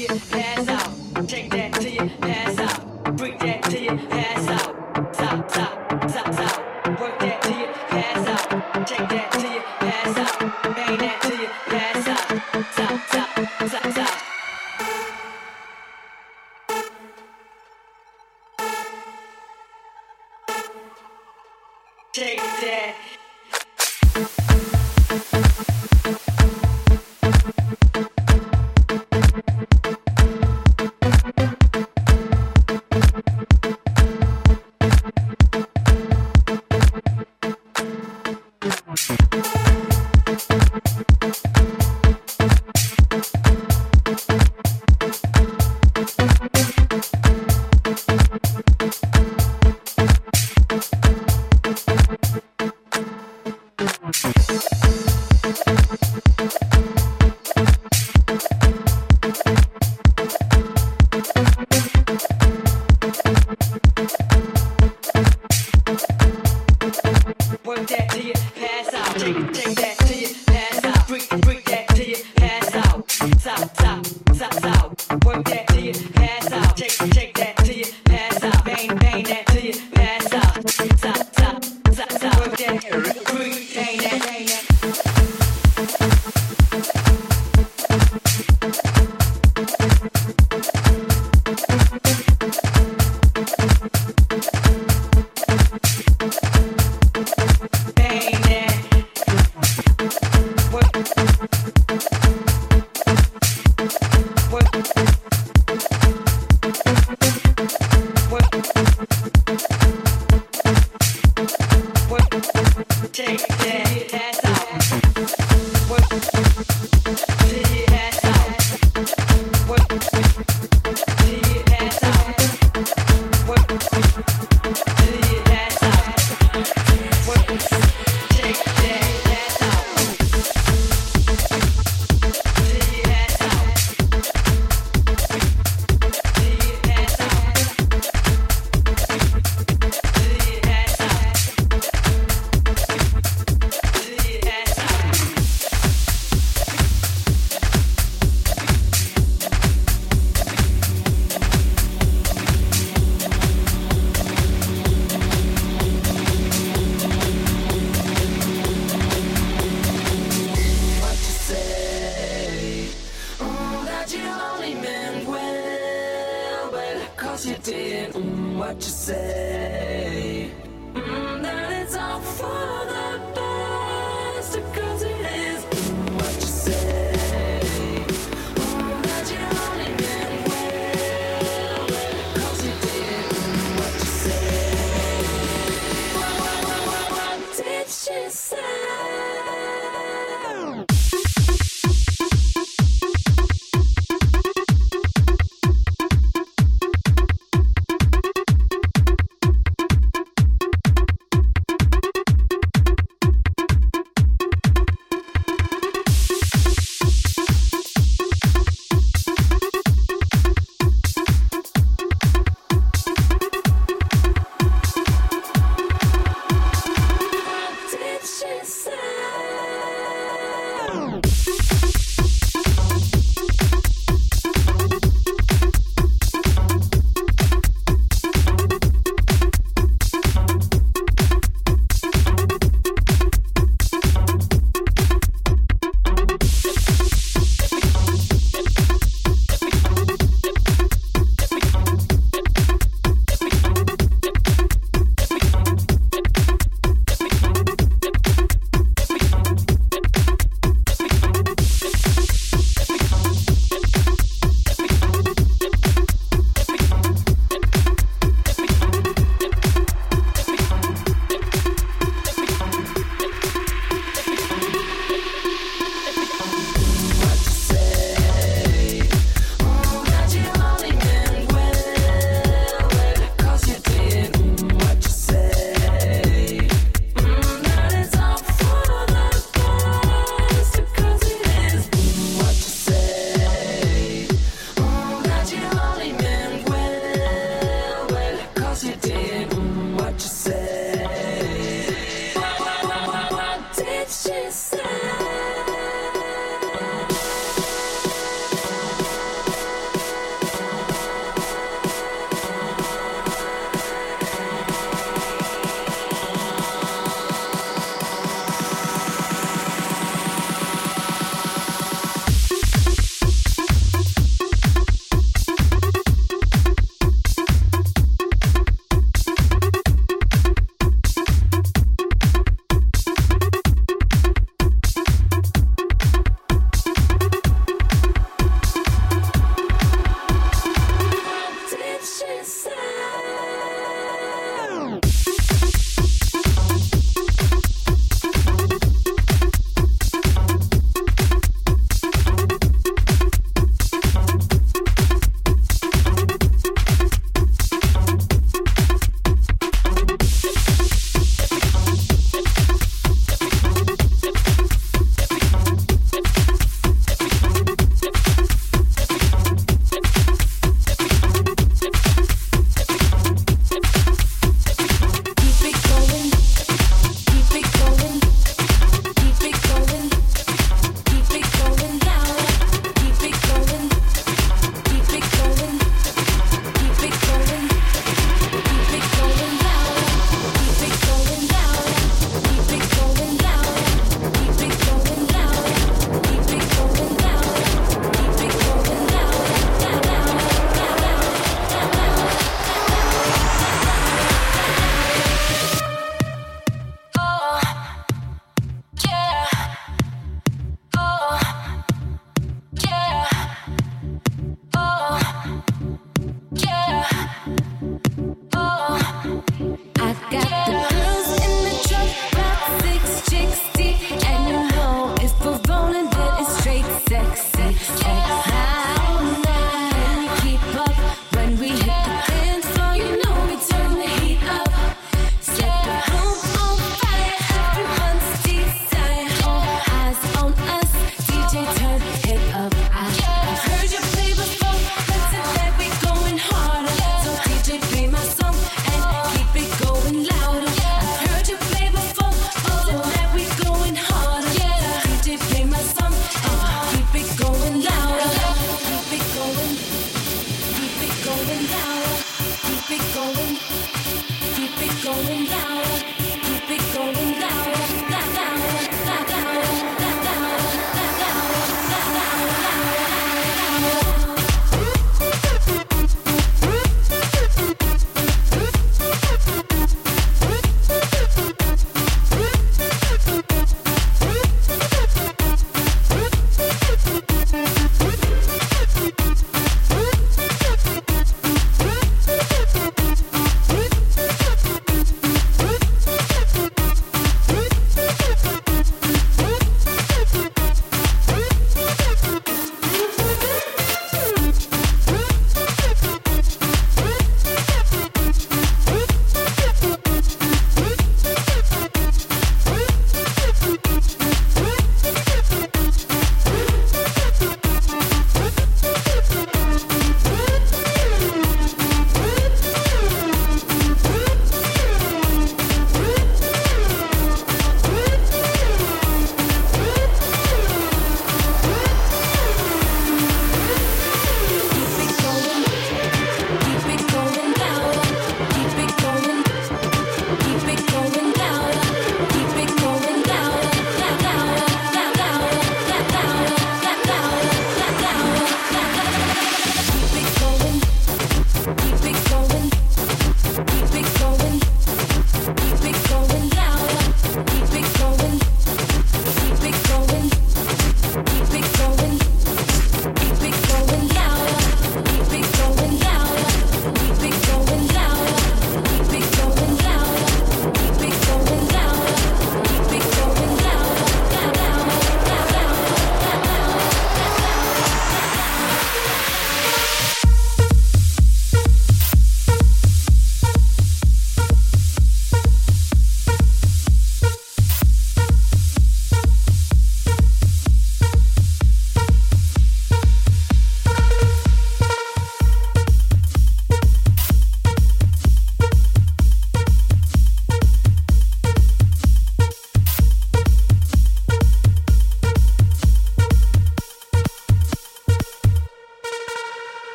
you pass out. Shake that till you pass out.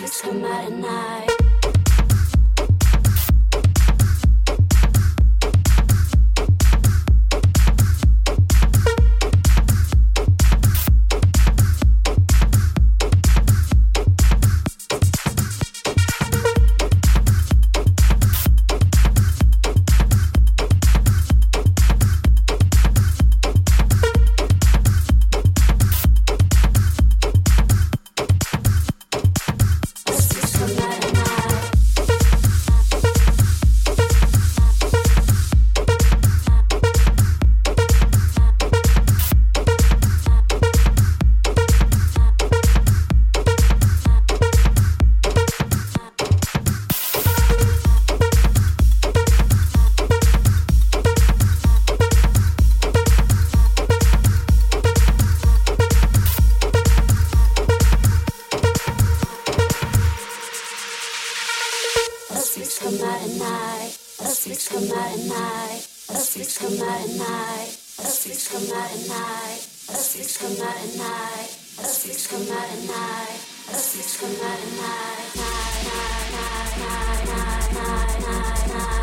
Let's make some night night. weeks come out at night. Us weeks come out at night. A weeks come out at night. A weeks come out at night. A weeks come out at night. A weeks come out at night. A weeks come out at night. Night, night, night, night, night, night, night, night.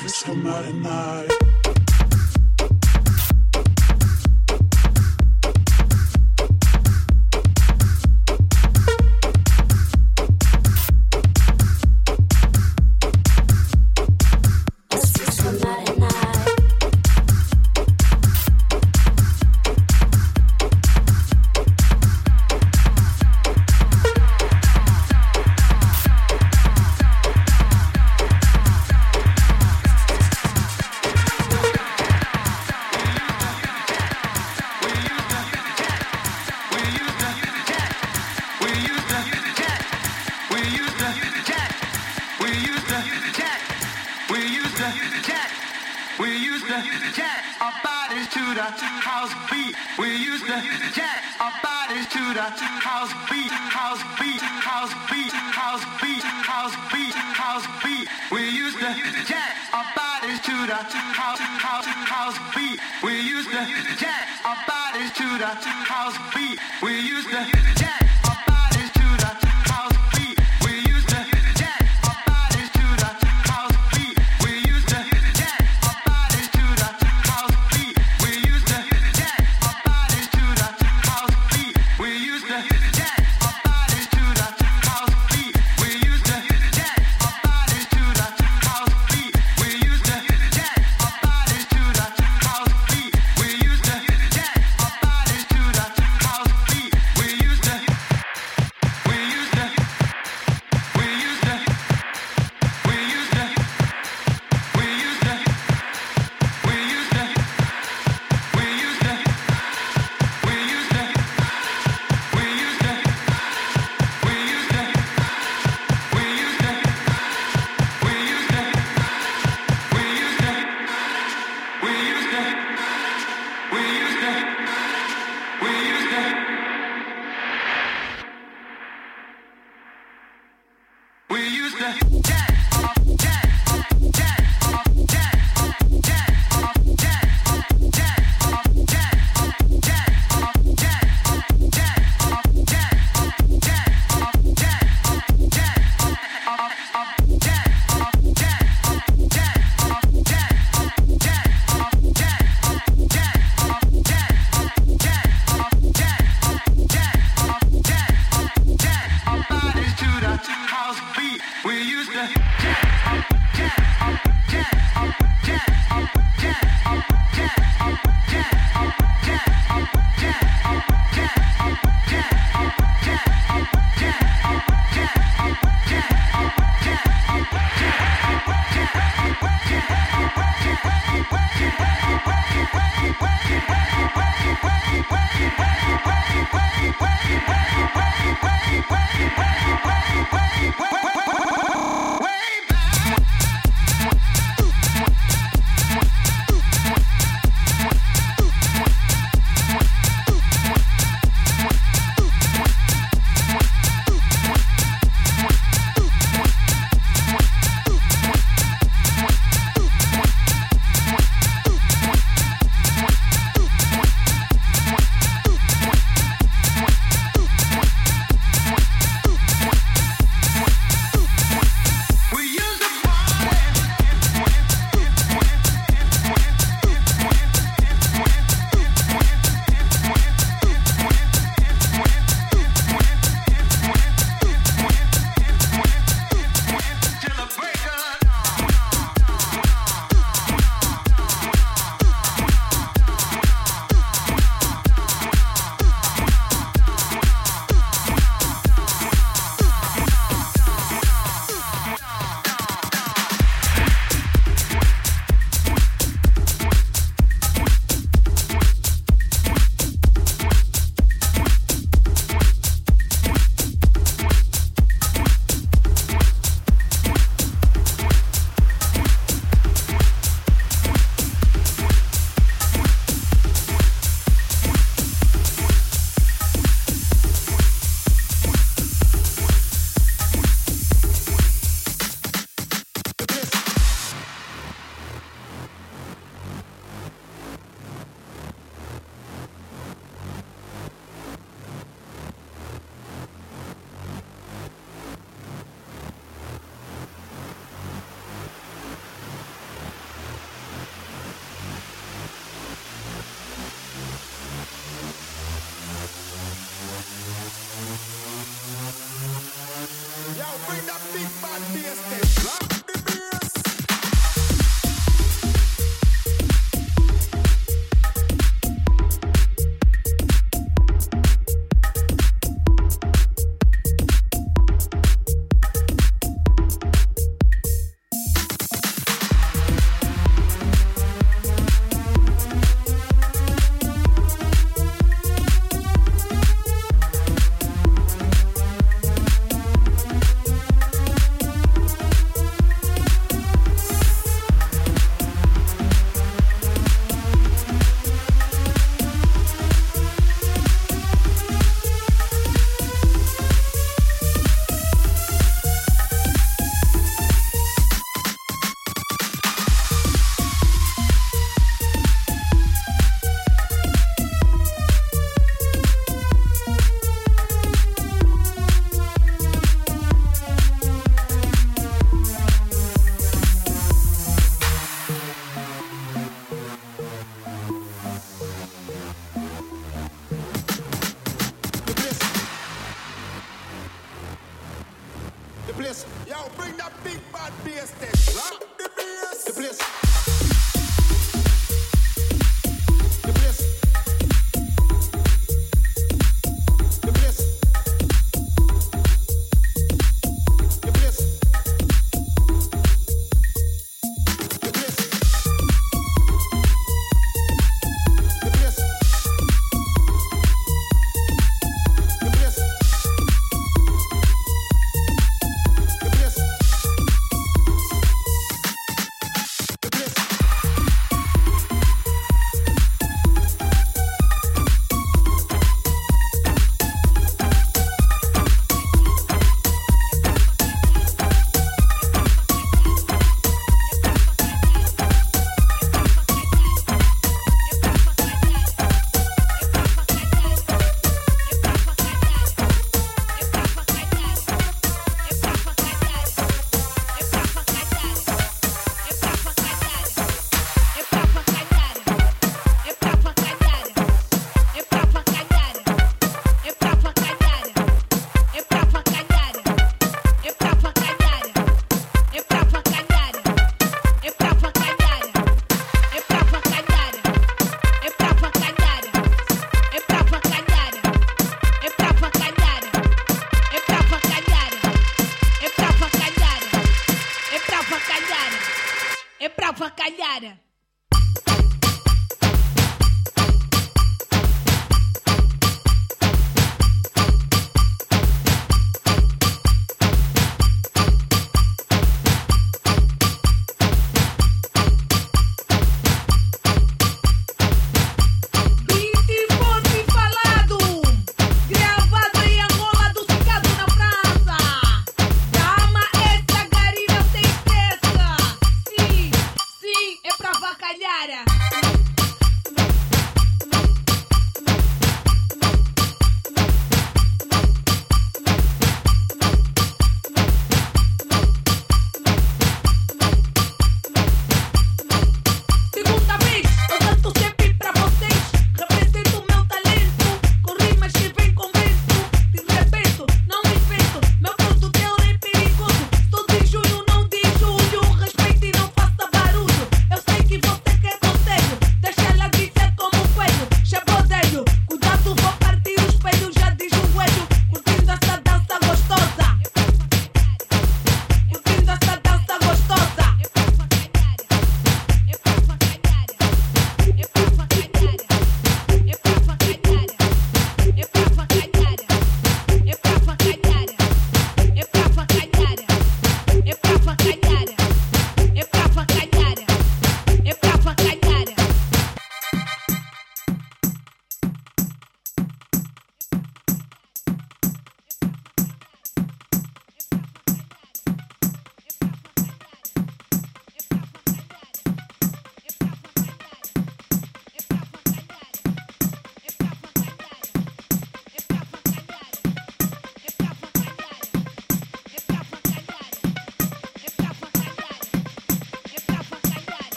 Francisco night my night. house, house, house beat. We used to jack our bodies to the house beat. We used to.